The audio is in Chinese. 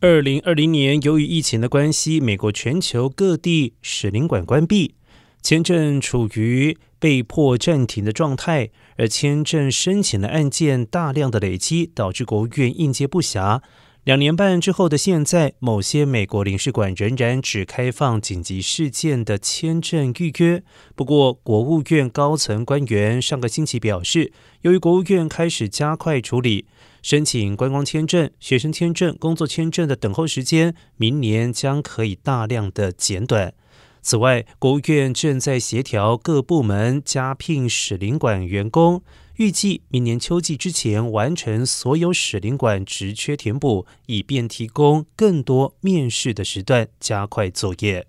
二零二零年，由于疫情的关系，美国全球各地使领馆关闭，签证处于被迫暂停的状态，而签证申请的案件大量的累积，导致国务院应接不暇。两年半之后的现在，某些美国领事馆仍然只开放紧急事件的签证预约。不过，国务院高层官员上个星期表示，由于国务院开始加快处理申请观光签证、学生签证、工作签证的等候时间，明年将可以大量的减短。此外，国务院正在协调各部门加聘使领馆员工。预计明年秋季之前完成所有使领馆职缺填补，以便提供更多面试的时段，加快作业。